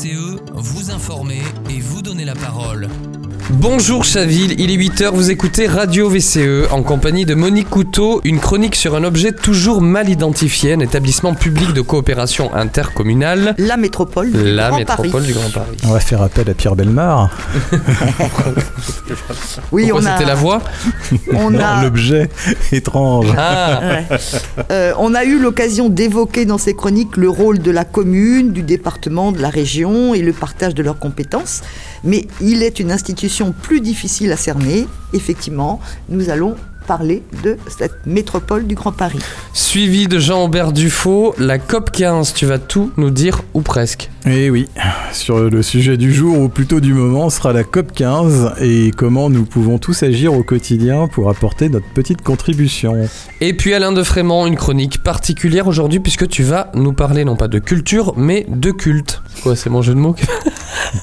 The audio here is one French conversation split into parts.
VCE, vous informer et vous donner la parole. Bonjour Chaville, il est 8h, vous écoutez Radio VCE en compagnie de Monique Couteau, une chronique sur un objet toujours mal identifié, un établissement public de coopération intercommunale. La métropole du La Grand métropole Paris. du Grand Paris. On va faire appel à Pierre Belmar. Oui, Pourquoi on a, c'était la voix on a, L'objet étrange. Ah, ouais. Euh, on a eu l'occasion d'évoquer dans ces chroniques le rôle de la commune, du département, de la région et le partage de leurs compétences. Mais il est une institution plus difficile à cerner. Effectivement, nous allons parler de cette métropole du Grand Paris. suivi de Jean-Aubert Dufaux, la COP 15, tu vas tout nous dire ou presque. Et Eh oui, sur le sujet du jour, ou plutôt du moment, sera la COP 15 et comment nous pouvons tous agir au quotidien pour apporter notre petite contribution. Et puis Alain de Frémont, une chronique particulière aujourd'hui puisque tu vas nous parler non pas de culture mais de culte. Quoi, c'est mon jeu de mots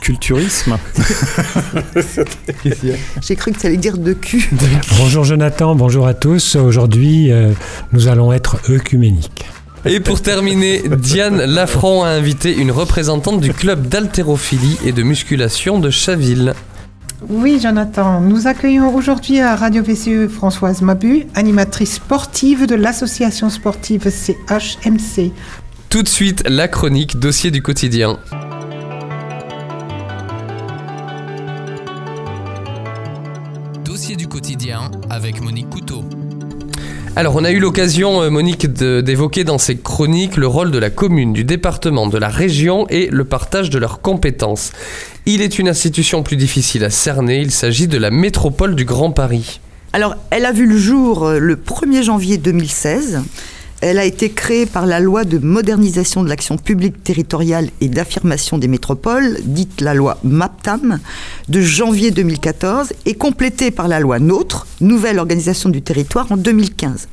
Culturisme. J'ai cru que ça allait dire de cul. Bonjour Jonathan, bonjour à tous. Aujourd'hui, euh, nous allons être œcuméniques. Et pour terminer, Diane Lafranc a invité une représentante du club d'haltérophilie et de musculation de Chaville. Oui, Jonathan, nous accueillons aujourd'hui à Radio VCE Françoise Mabu, animatrice sportive de l'association sportive CHMC. Tout de suite, la chronique dossier du quotidien. Avec Monique Couteau. Alors, on a eu l'occasion, euh, Monique, de- d'évoquer dans ces chroniques le rôle de la commune, du département, de la région et le partage de leurs compétences. Il est une institution plus difficile à cerner, il s'agit de la métropole du Grand Paris. Alors, elle a vu le jour euh, le 1er janvier 2016. Elle a été créée par la loi de modernisation de l'action publique territoriale et d'affirmation des métropoles, dite la loi MAPTAM, de janvier 2014 et complétée par la loi NOTRe, nouvelle organisation du territoire, en 2015.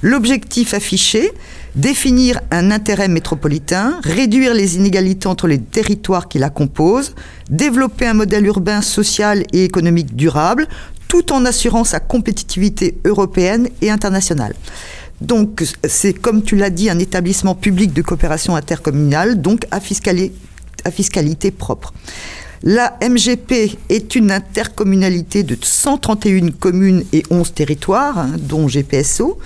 L'objectif affiché, définir un intérêt métropolitain, réduire les inégalités entre les territoires qui la composent, développer un modèle urbain, social et économique durable, tout en assurant sa compétitivité européenne et internationale. Donc, c'est comme tu l'as dit, un établissement public de coopération intercommunale, donc à, fiscali- à fiscalité propre. La MGP est une intercommunalité de 131 communes et 11 territoires, hein, dont GPSO.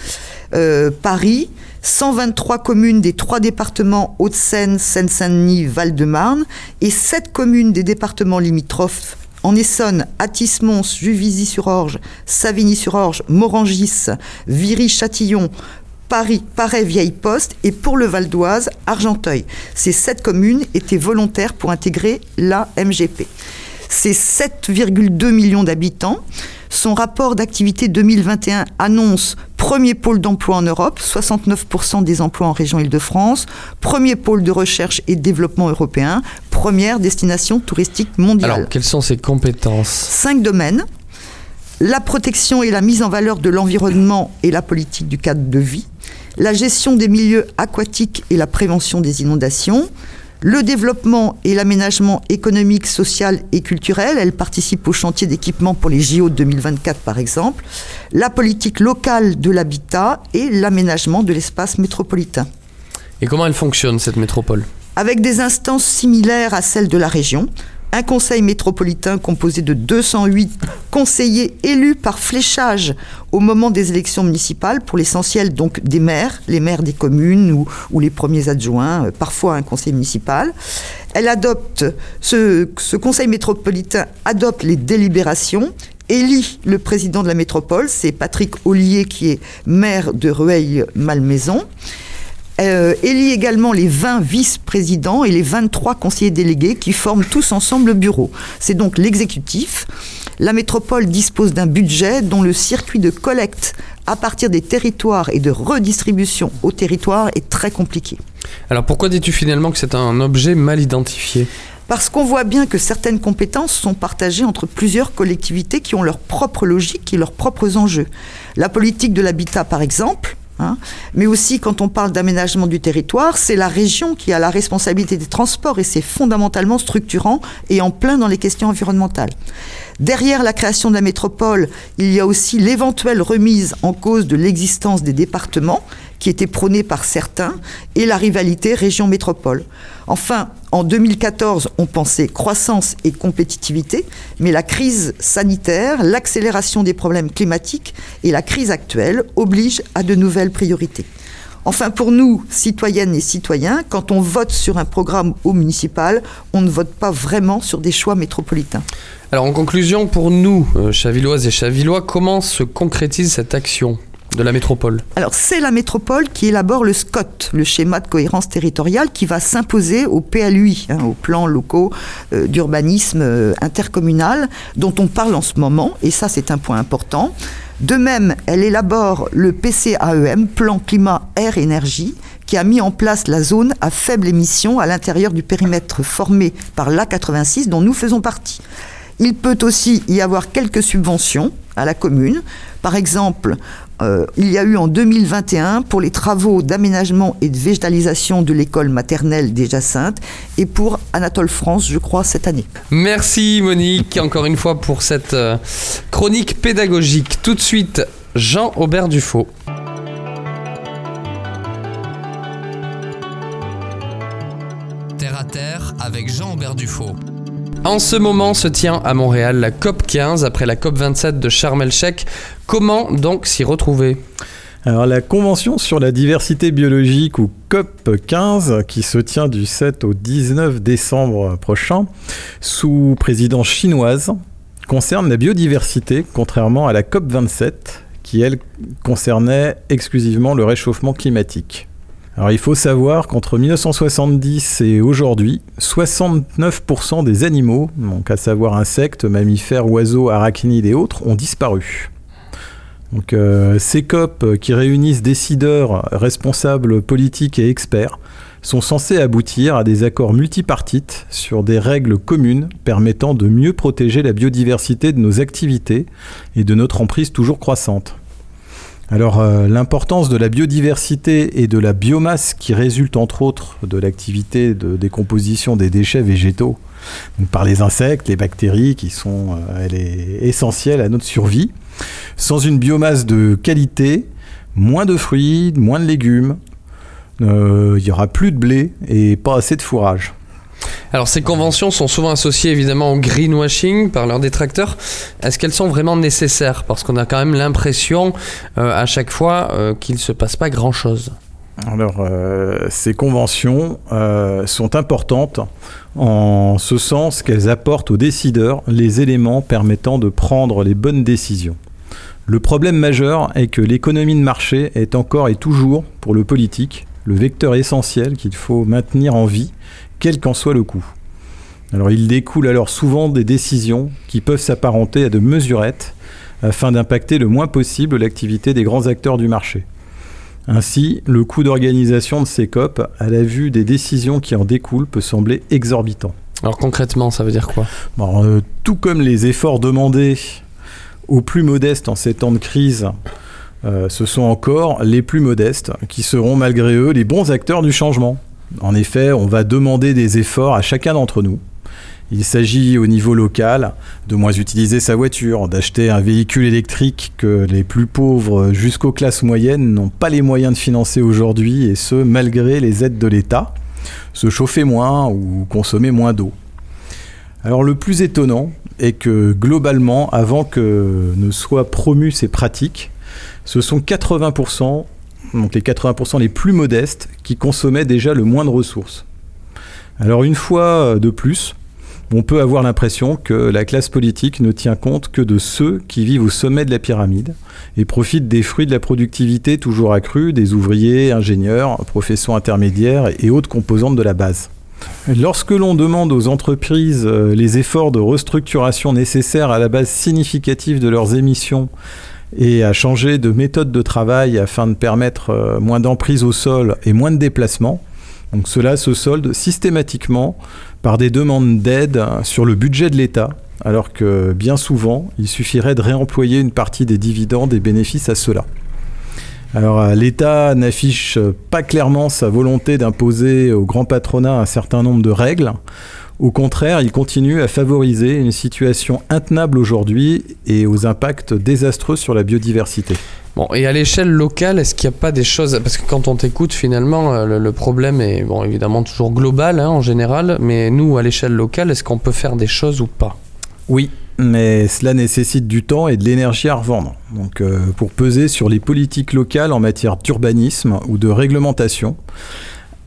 Euh, Paris, 123 communes des trois départements Hauts-de-Seine, Seine-Saint-Denis, Val-de-Marne et 7 communes des départements limitrophes en Essonne, Atis-Mons, Juvisy-sur-Orge, Savigny-sur-Orge, Morangis, Viry-Châtillon, Paris, Paray, Vieille Poste et pour le Val d'Oise, Argenteuil. Ces sept communes étaient volontaires pour intégrer la MGP. C'est 7,2 millions d'habitants. Son rapport d'activité 2021 annonce premier pôle d'emploi en Europe, 69% des emplois en région Île-de-France, premier pôle de recherche et de développement européen, première destination touristique mondiale. Alors, quelles sont ses compétences? Cinq domaines. La protection et la mise en valeur de l'environnement et la politique du cadre de vie. La gestion des milieux aquatiques et la prévention des inondations. Le développement et l'aménagement économique, social et culturel. Elle participe au chantier d'équipement pour les JO de 2024 par exemple. La politique locale de l'habitat et l'aménagement de l'espace métropolitain Et comment elle fonctionne, cette métropole? Avec des instances similaires à celles de la région. Un conseil métropolitain composé de 208 conseillers élus par fléchage au moment des élections municipales, pour l'essentiel donc des maires, les maires des communes ou, les premiers adjoints, euh, parfois un conseil municipal. Elle adopte, ce, ce conseil métropolitain adopte les délibérations élit le président de la métropole, c'est Patrick Ollier qui est maire de Rueil-Malmaison. Euh, élit également les 20 vice-présidents et les 23 conseillers délégués qui forment tous ensemble le bureau. C'est donc l'exécutif. La métropole dispose d'un budget dont le circuit de collecte à partir des territoires et de redistribution aux territoires est très compliqué. Alors pourquoi dis-tu finalement que c'est un objet mal identifié? Parce qu'on voit bien que certaines compétences sont partagées entre plusieurs collectivités qui ont leur propre logique et leurs propres enjeux. La politique de l'habitat, par exemple, hein, mais aussi quand on parle d'aménagement du territoire, c'est la région qui a la responsabilité des transports et c'est fondamentalement structurant et en plein dans les questions environnementales. Derrière la création de la métropole, il y a aussi l'éventuelle remise en cause de l'existence des départements qui était prônée par certains, et la rivalité région-métropole. Enfin, en 2014, on pensait croissance et compétitivité, mais la crise sanitaire, l'accélération des problèmes climatiques et la crise actuelle obligent à de nouvelles priorités. Enfin, pour nous, citoyennes et citoyens, quand on vote sur un programme au municipal, on ne vote pas vraiment sur des choix métropolitains. Alors, en conclusion, pour nous, euh, Chavilloises et Chavillois, comment se concrétise cette action? Alors c'est la métropole qui élabore le SCOT, le schéma de cohérence territoriale, qui va s'imposer au PLUI, hein, aux plans locaux euh, d'urbanisme euh, intercommunal, dont on parle en ce moment, et ça c'est un point important. De même, elle élabore le PCAEM, plan climat, air, énergie, qui a mis en place la zone à faible émission à l'intérieur du périmètre formé par l'A86 dont nous faisons partie. Il peut aussi y avoir quelques subventions à la commune. Par exemple, euh, il y a eu en 2021 pour les travaux d'aménagement et de végétalisation de l'école maternelle des Jacinthes et pour Anatole France, je crois, cette année. Merci Monique, encore une fois pour cette euh, chronique pédagogique. Tout de suite, Jean Aubert Dufaux. Terre à terre avec Jean Aubert Dufaux. En ce moment se tient à Montréal la COP 15 après la COP 27 de Sharm el-Sheikh. Comment donc s'y retrouver? Alors la Convention sur la diversité biologique ou COP 15 qui se tient du 7 au 19 décembre prochain sous présidence chinoise concerne la biodiversité contrairement à la COP 27 qui elle concernait exclusivement le réchauffement climatique. Alors il faut savoir qu'entre 1970 et aujourd'hui, 69% des animaux, donc à savoir insectes, mammifères, oiseaux, arachnides et autres, ont disparu. Donc euh, ces COP qui réunissent décideurs, responsables politiques et experts sont censés aboutir à des accords multipartites sur des règles communes permettant de mieux protéger la biodiversité de nos activités et de notre emprise toujours croissante. Alors euh, l'importance de la biodiversité et de la biomasse qui résulte entre autres de l'activité de décomposition des déchets végétaux par les insectes, les bactéries qui sont euh, elle est essentielle à notre survie. Sans une biomasse de qualité, moins de fruits, moins de légumes, euh, il y aura plus de blé et pas assez de fourrage. Alors ces conventions sont souvent associées évidemment au greenwashing par leurs détracteurs. Est-ce qu'elles sont vraiment nécessaires? Parce qu'on a quand même l'impression euh, à chaque fois euh, qu'il ne se passe pas grand-chose. Alors, euh, ces conventions sont importantes en ce sens qu'elles apportent aux décideurs les éléments permettant de prendre les bonnes décisions. Le problème majeur est que l'économie de marché est encore et toujours, pour le politique, le vecteur essentiel qu'il faut maintenir en vie quel qu'en soit le coût. Alors il découle alors souvent des décisions qui peuvent s'apparenter à de mesurettes afin d'impacter le moins possible l'activité des grands acteurs du marché. Ainsi, le coût d'organisation de ces COP, à la vue des décisions qui en découlent, peut sembler exorbitant. Alors concrètement, ça veut dire quoi? Euh, Tout comme les efforts demandés aux plus modestes en ces temps de crise, euh, ce sont encore les plus modestes qui seront malgré eux les bons acteurs du changement. En effet, on va demander des efforts à chacun d'entre nous. Il s'agit au niveau local de moins utiliser sa voiture, d'acheter un véhicule électrique que les plus pauvres jusqu'aux classes moyennes n'ont pas les moyens de financer aujourd'hui, et ce, malgré les aides de l'État, se chauffer moins ou consommer moins d'eau. Alors le plus étonnant est que globalement, avant que ne soient promues ces pratiques, ce sont 80% donc les 80% les plus modestes, qui consommaient déjà le moins de ressources. Alors une fois de plus, on peut avoir l'impression que la classe politique ne tient compte que de ceux qui vivent au sommet de la pyramide et profitent des fruits de la productivité toujours accrue des ouvriers, ingénieurs, professions intermédiaires et autres composantes de la base. Lorsque l'on demande aux entreprises euh, les efforts de restructuration nécessaires à la base significative de leurs émissions et à changer de méthode de travail afin de permettre euh, moins d'emprise au sol et moins de déplacements. Cela se solde systématiquement par des demandes d'aide sur le budget de l'État, alors que bien souvent, il suffirait de réemployer une partie des dividendes et bénéfices à cela. Alors euh, l'État n'affiche pas clairement sa volonté d'imposer au grand patronat un certain nombre de règles, Au contraire, il continue à favoriser une situation intenable aujourd'hui et aux impacts désastreux sur la biodiversité. Bon, et à l'échelle locale, est-ce qu'il n'y a pas des choses Parce que quand on t'écoute, finalement, euh, le, problème est bon, évidemment toujours global hein, en général, mais nous, à l'échelle locale, est-ce qu'on peut faire des choses ou pas? Oui, mais cela nécessite du temps et de l'énergie à revendre. Donc, euh, pour peser sur les politiques locales en matière d'urbanisme ou de réglementation,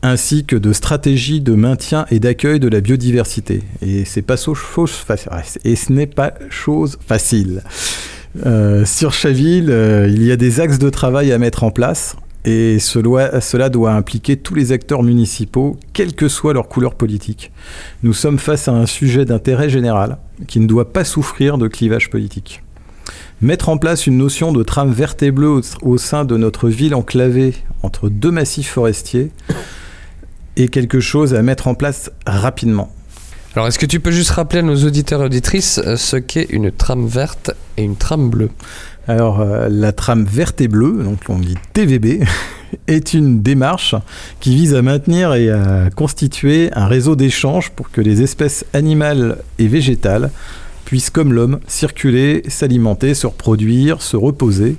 ainsi que de stratégies de maintien et d'accueil de la biodiversité. Et c'est pas chose facile. Et ce n'est pas chose facile. Euh, sur Chaville, euh, il y a des axes de travail à mettre en place. Et cela, doit impliquer tous les acteurs municipaux, quelle que soit leur couleur politique. Nous sommes face à un sujet d'intérêt général qui ne doit pas souffrir de clivage politique. Mettre en place une notion de trame verte et bleue au sein de notre ville enclavée entre deux massifs forestiers est quelque chose à mettre en place rapidement. Alors, est-ce que tu peux juste rappeler à nos auditeurs et auditrices euh, ce qu'est une trame verte et une trame bleue? Alors, euh, la trame verte et bleue, donc on dit TVB, est une démarche qui vise à maintenir et à constituer un réseau d'échanges pour que les espèces animales et végétales puissent, comme l'homme, circuler, s'alimenter, se reproduire, se reposer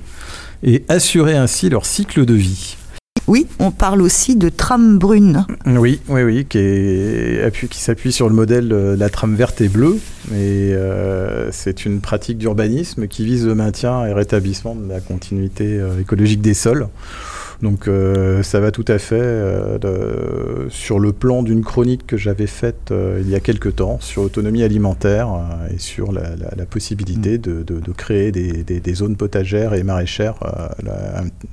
et assurer ainsi leur cycle de vie. Oui, on parle aussi de trame brune. Oui, oui, oui, qui, s'appuie sur le modèle de la trame verte et bleue. Et euh, c'est une pratique d'urbanisme qui vise le maintien et rétablissement de la continuité euh, écologique des sols. Donc euh, ça va tout à fait euh, sur le plan d'une chronique que j'avais faite euh, il y a quelque temps sur l'autonomie alimentaire et sur la, possibilité mm. de, créer des, zones potagères et maraîchères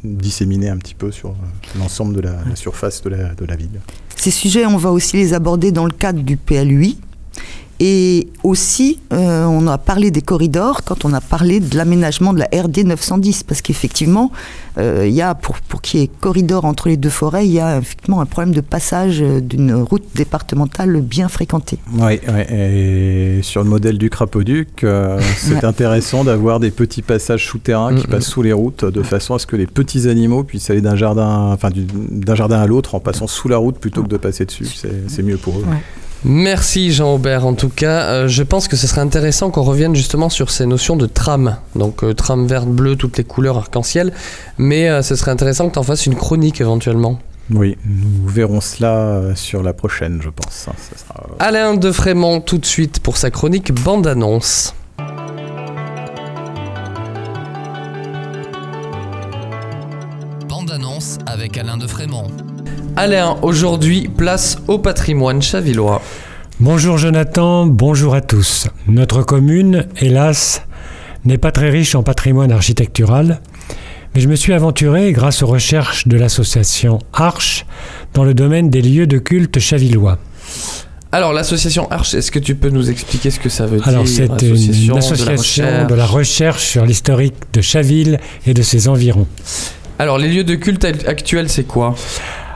disséminées un petit peu sur l'ensemble de la, surface de la, de la ville. Ces sujets, on va aussi les aborder dans le cadre du PLUI, et aussi, euh, on a parlé des corridors quand on a parlé de l'aménagement de la RD 910, parce qu'effectivement, euh, il y a, pour, pour qu'il y ait corridor entre les deux forêts, il y a effectivement un problème de passage d'une route départementale bien fréquentée. Oui, et sur le modèle du Crapoduc, euh, c'est intéressant d'avoir des petits passages souterrains qui passent sous les routes, de façon à ce que les petits animaux puissent aller d'un jardin, enfin, d'un jardin à l'autre en passant sous la route plutôt que de passer dessus. C'est mieux pour eux. Merci Jean-Aubert. En tout cas, euh, je pense que ce serait intéressant qu'on revienne justement sur ces notions de trame. Donc euh, trame verte, bleue, toutes les couleurs arc-en-ciel. Mais euh, ce serait intéressant que tu en fasses une chronique éventuellement. Oui, nous verrons cela sur la prochaine, je pense. Alain de Frémont, tout de suite pour sa chronique bande-annonce. Bande-annonce avec Alain de Frémont. Alain, aujourd'hui, place au patrimoine chavillois. Bonjour Jonathan, bonjour à tous. Notre commune, hélas, n'est pas très riche en patrimoine architectural, mais je me suis aventuré, grâce aux recherches de l'association Arche, dans le domaine des lieux de culte chavillois. Alors, l'association Arche, est-ce que tu peux nous expliquer ce que ça veut dire Alors, c'est une association de la recherche sur l'historique de Chaville et de ses environs. Alors, les lieux de culte actuels, c'est quoi?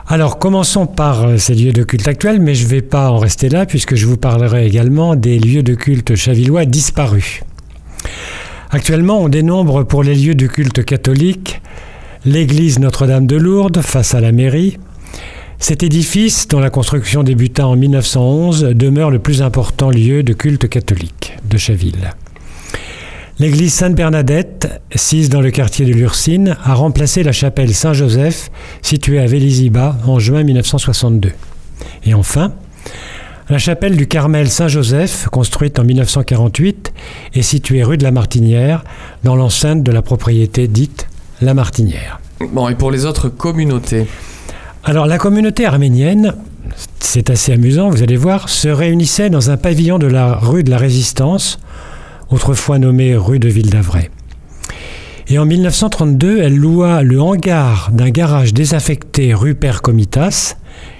Alors commençons par euh, ces lieux de culte actuels, mais je ne vais pas en rester là puisque je vous parlerai également des lieux de culte chavillois disparus. Actuellement, on dénombre pour les lieux de culte catholiques l'église Notre-Dame de Lourdes face à la mairie. Cet édifice, dont la construction débuta en 1911, demeure le plus important lieu de culte catholique de Chaville. L'église Sainte-Bernadette, sise dans le quartier de Lurcine, a remplacé la chapelle Saint-Joseph, située à Vélizy-Bas en juin 1962. Et enfin, la chapelle du Carmel Saint-Joseph, construite en 1948, est située rue de la Martinière, dans l'enceinte de la propriété dite La Martinière. Bon, et pour les autres communautés? Alors, la communauté arménienne, c'est assez amusant, vous allez voir, se réunissait dans un pavillon de la rue de la Résistance, autrefois nommée rue de Ville d'Avray. Et en 1932, elle loua le hangar d'un garage désaffecté rue Père Comitas,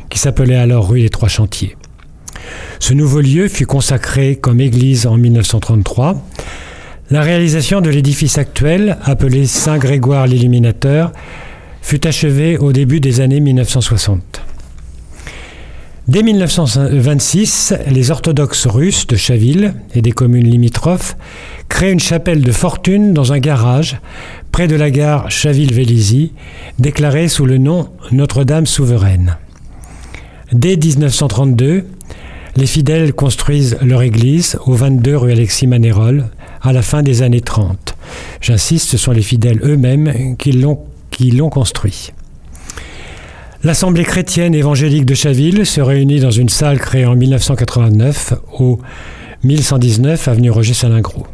qui s'appelait alors rue des Trois Chantiers. Ce nouveau lieu fut consacré comme église en 1933. La réalisation de l'édifice actuel, appelé Saint-Grégoire l'Illuminateur, fut achevée au début des années 1960. Dès 1926, les orthodoxes russes de Chaville et des communes limitrophes créent une chapelle de fortune dans un garage près de la gare Chaville-Vélizy, déclarée sous le nom Notre-Dame souveraine. Dès 1932, les fidèles construisent leur église au 22 rue Alexis Manérol à la fin des années 30. J'insiste, ce sont les fidèles eux-mêmes qui l'ont construit. L'Assemblée chrétienne évangélique de Chaville se réunit dans une salle créée en 1989 au 1119 avenue Roger Salingro.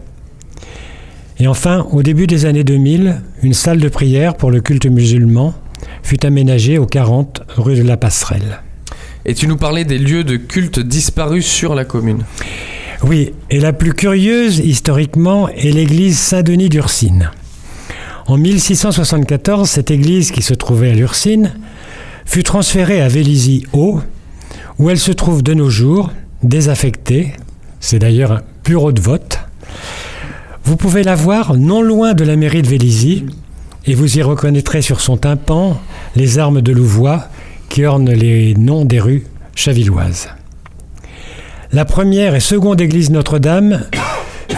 Et enfin, au début des années 2000, une salle de prière pour le culte musulman fut aménagée au 40 rue de la Passerelle. Et tu nous parlais des lieux de culte disparus sur la commune. Oui, et la plus curieuse historiquement est l'église Saint-Denis d'Ursine. En 1674, cette église qui se trouvait à l'Ursine fut transférée à Vélizy-Haut, où elle se trouve de nos jours, désaffectée. C'est d'ailleurs un bureau de vote. Vous pouvez la voir non loin de la mairie de Vélizy, et vous y reconnaîtrez sur son tympan les armes de Louvois qui ornent les noms des rues chavilloises. La première et seconde église Notre-Dame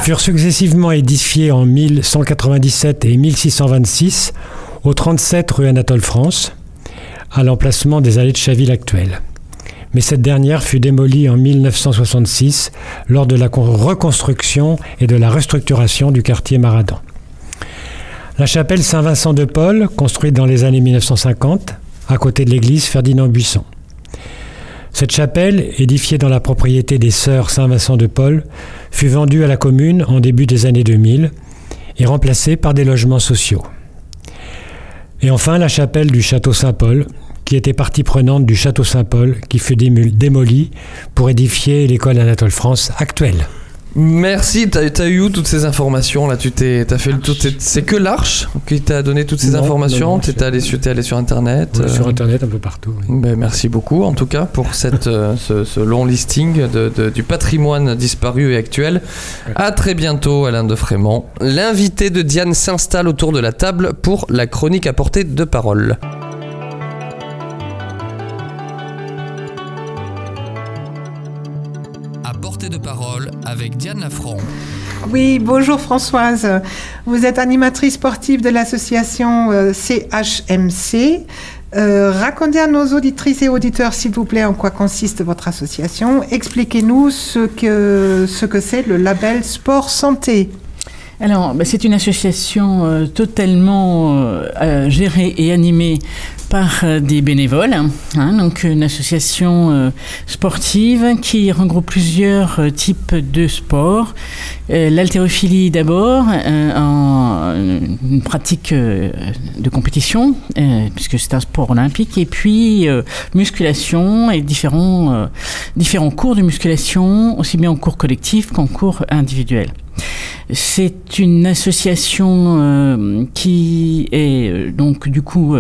furent successivement édifiées en 1197 et 1626 au 37 rue Anatole France, à l'emplacement des allées de Chaville actuelles. Mais cette dernière fut démolie en 1966 lors de la reconstruction et de la restructuration du quartier Maradan. La chapelle Saint-Vincent de Paul, construite dans les années 1950, à côté de l'église Ferdinand Buisson. Cette chapelle, édifiée dans la propriété des sœurs Saint-Vincent de Paul, fut vendue à la commune en début des années 2000 et remplacée par des logements sociaux. Et enfin la chapelle du château Saint-Paul, qui était partie prenante du château Saint-Paul, qui fut démolie pour édifier l'école Anatole France actuelle. Merci, t'as as eu où toutes ces informations là? Tu t'es, fait le tour. C'est que l'Arche qui t'a donné toutes ces informations? T'es allé, allé sur Internet. Sur euh, Internet un peu partout. Ben, merci beaucoup en tout cas pour cette, euh, ce, long listing de, du patrimoine disparu et actuel. À très bientôt, Alain de Frémont. L'invité de Diane s'installe autour de la table pour la chronique à portée de parole. Parole avec Diane Lafront. Oui, bonjour Françoise. Vous êtes animatrice sportive de l'association euh, CHMC. Euh, racontez à nos auditrices et auditeurs, s'il vous plaît, en quoi consiste votre association. Expliquez-nous ce que ce que c'est le label Sport Santé. Alors, bah, c'est une association euh, totalement gérée et animée par euh, des bénévoles, hein, donc une association euh, sportive qui regroupe plusieurs euh, types de sports. L'haltérophilie d'abord, une pratique de compétition, puisque c'est un sport olympique, et puis musculation et différents, différents cours de musculation, aussi bien en cours collectif qu'en cours individuel. C'est une association qui est donc du coup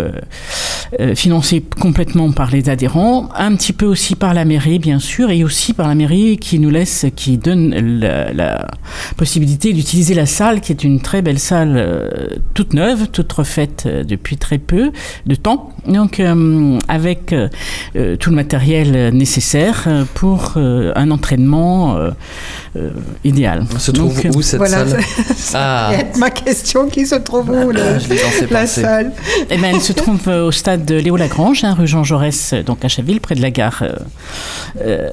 financée complètement par les adhérents, un petit peu aussi par la mairie bien sûr, et aussi par la mairie qui nous laisse, qui donne la, possibilité d'utiliser la salle, qui est une très belle salle toute neuve, toute refaite depuis très peu de temps, donc avec tout le matériel nécessaire pour un entraînement idéal. On se trouve où cette salle ah. Ma question qui se trouve où ah, la, salle eh ben, Elle se trouve euh, au stade de Léo Lagrange, hein, rue Jean Jaurès, euh, donc à Chaville, près de la gare euh,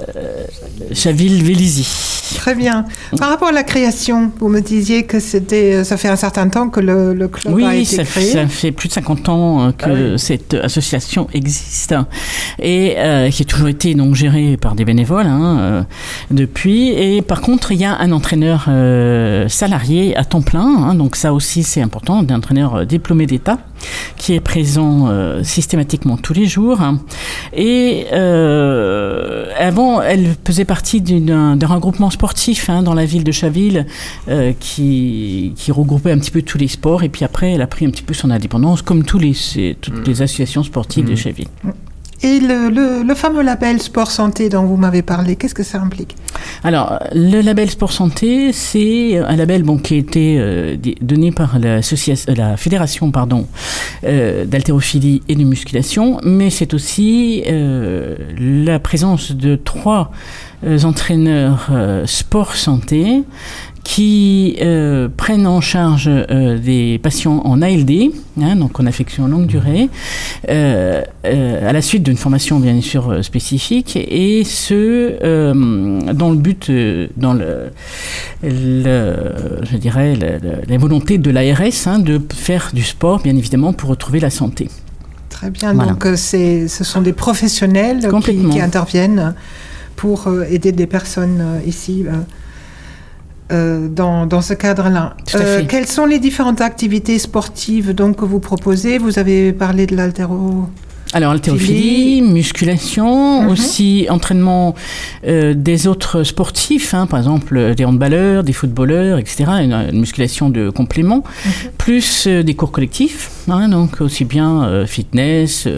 Chaville-Vélizy. Très bien. Par rapport à la création, vous me disiez que c'était, ça fait un certain temps que le, club a été ça créé. Oui, ça fait plus de 50 ans que ah cette association existe et qui a toujours été donc gérée par des bénévoles hein, depuis. Et par contre, il y a un entraîneur euh, salarié à temps plein, hein, donc ça aussi c'est important, d'un entraîneur euh, diplômé d'État qui est présent euh, systématiquement tous les jours. Hein. Et avant, elle faisait partie d'un regroupement sportif hein, dans la ville de Chaville qui, qui, regroupait un petit peu tous les sports. Et puis après, elle a pris un petit peu son indépendance, comme tous les, toutes mmh. les associations sportives de mmh. Et le, fameux label Sport Santé dont vous m'avez parlé, qu'est-ce que ça implique? Alors, le label Sport Santé, c'est un label qui a été euh, donné par la, la fédération pardon, euh, d'haltérophilie et de musculation, mais c'est aussi euh, la présence de trois entraîneurs sport santé qui euh, prennent en charge euh, des patients en ALD, hein, donc en affection longue durée, euh, à la suite d'une formation bien sûr spécifique, et ce dans le but, dans le, je dirais, la volonté de l'ARS hein, de faire du sport, bien évidemment, pour retrouver la santé. Très bien. Donc, ce sont des professionnels qui, qui, interviennent pour aider des personnes ici euh, dans, dans, ce cadre-là. Euh, quelles sont les différentes activités sportives donc, que vous proposez? Vous avez parlé de l'altéro. Alors, haltérophilie, musculation, mhm. aussi entraînement euh, des autres sportifs, hein, par exemple des handballeurs, des footballeurs, etc. Une, musculation de complément, mhm. plus des cours collectifs, hein, donc aussi bien fitness,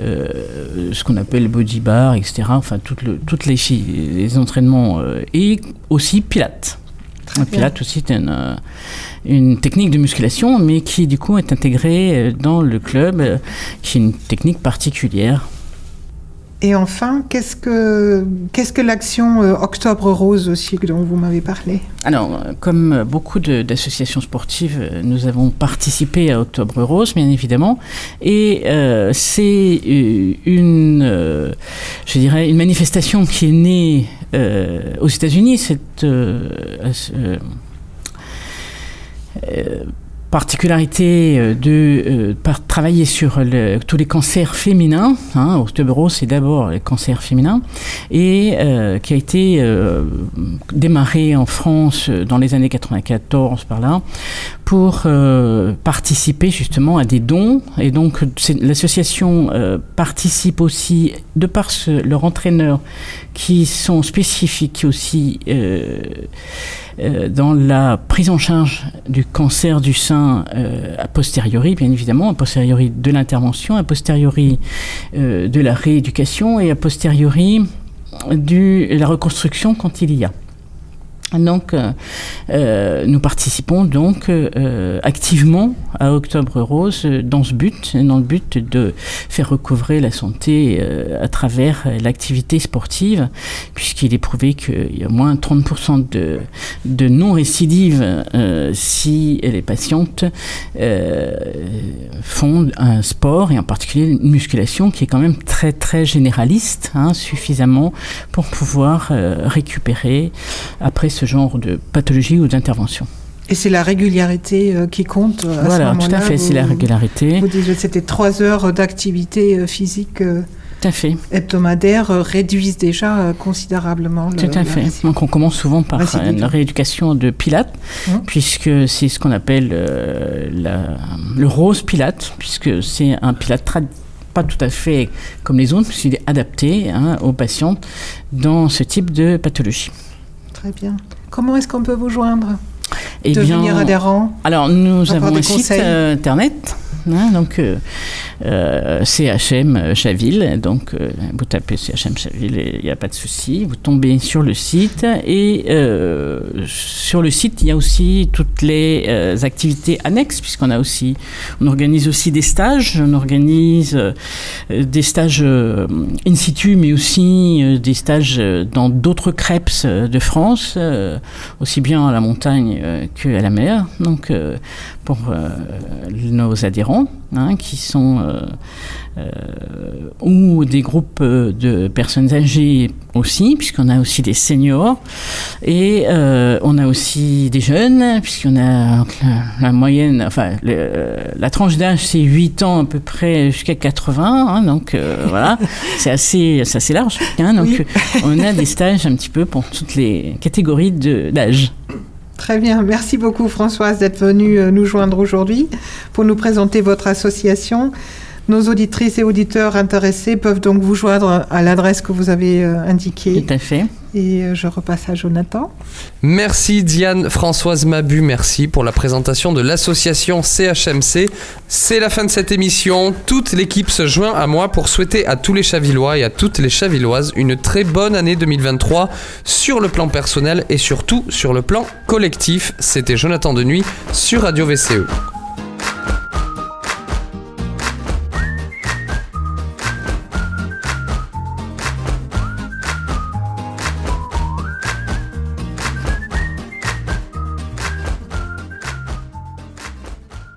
ce qu'on appelle body bar, etc. Enfin, toutes toutes les, les entraînements et aussi pilates. Un Pilate aussi est une, euh, une, technique de musculation, mais qui du coup est intégrée euh, dans le club, euh, qui est une technique particulière. Et enfin, qu'est-ce que, qu'est-ce que l'action Octobre Rose aussi dont vous m'avez parlé? Alors, comme beaucoup d'associations sportives, nous avons participé à Octobre Rose, bien évidemment, et c'est une, je dirais, une manifestation qui est née euh, aux États-Unis, cette euh, euh, particularité de travailler sur tous les cancers féminins. Hein, Octobre c'est d'abord les cancers féminins et qui a été démarré en France dans les années 94 par là pour participer justement à des dons et donc l'association participe aussi de par leur entraîneur qui sont spécifiques aussi euh, euh, dans la prise en charge du cancer du sein euh, a posteriori, bien évidemment, a posteriori de l'intervention, a posteriori de la rééducation et a posteriori de la reconstruction quand il y a. Donc, euh, euh, nous participons donc euh, activement à Octobre Rose dans ce but, dans le but de faire recouvrer la santé à travers l'activité sportive, puisqu'il est prouvé qu'il y a moins 30% de, de non-récidives si les patientes font un sport, et en particulier une musculation qui est quand même très très généraliste, hein, suffisamment pour pouvoir récupérer après ce genre de pathologie ou d'intervention. Et c'est la régularité euh, qui compte euh, à voilà, tout à fait, c'est la régularité. Vous dites que c'était trois heures d'activité euh, physique tout à fait. hebdomadaire réduisent déjà considérablement. Tout à fait. Donc on commence souvent par une rééducation de Pilates, hum. puisque c'est ce qu'on appelle le rose Pilate, puisque c'est un Pilate pas tout à fait comme les autres, puisqu'il est adapté hein, aux patients dans ce type de pathologie. Très bien. Comment est-ce qu'on peut vous joindre? Et eh Devenir adhérent? Alors, nous avons un site euh, internet Hein, donc, euh, euh, CHM Chaville. Donc, euh, vous tapez CHM Chaville, il n'y a pas de souci. Vous tombez sur le site. Et sur le site, il y a aussi toutes les activités annexes, puisqu'on a aussi, on organise aussi des stages. On organise des stages in situ, mais aussi des stages dans d'autres crêpes de France, aussi bien à la montagne qu'à la mer. Donc, pour nos adhérents Hein, qui sont euh, euh, ou des groupes de personnes âgées aussi, puisqu'on a aussi des seniors, et euh, on a aussi des jeunes, puisqu'on a la, moyenne, enfin la tranche d'âge c'est 8 ans à peu près jusqu'à 80, hein, donc voilà, c'est assez, assez large. Hein, donc on a des stages un petit peu pour toutes les catégories d'âge. Très bien, merci beaucoup Françoise d'être venue euh, nous joindre aujourd'hui pour nous présenter votre association. Nos auditrices et auditeurs intéressés peuvent donc vous joindre à l'adresse que vous avez euh, indiquée. Tout à fait. Et euh, je repasse à Jonathan. Merci Diane Françoise Mabu, merci pour la présentation de l'association CHMC. C'est la fin de cette émission. Toute l'équipe se joint à moi pour souhaiter à tous les Chavillois et à toutes les Chavilloises une très bonne année 2023 sur le plan personnel et surtout sur le plan collectif. C'était Jonathan Denuy sur Radio VCE.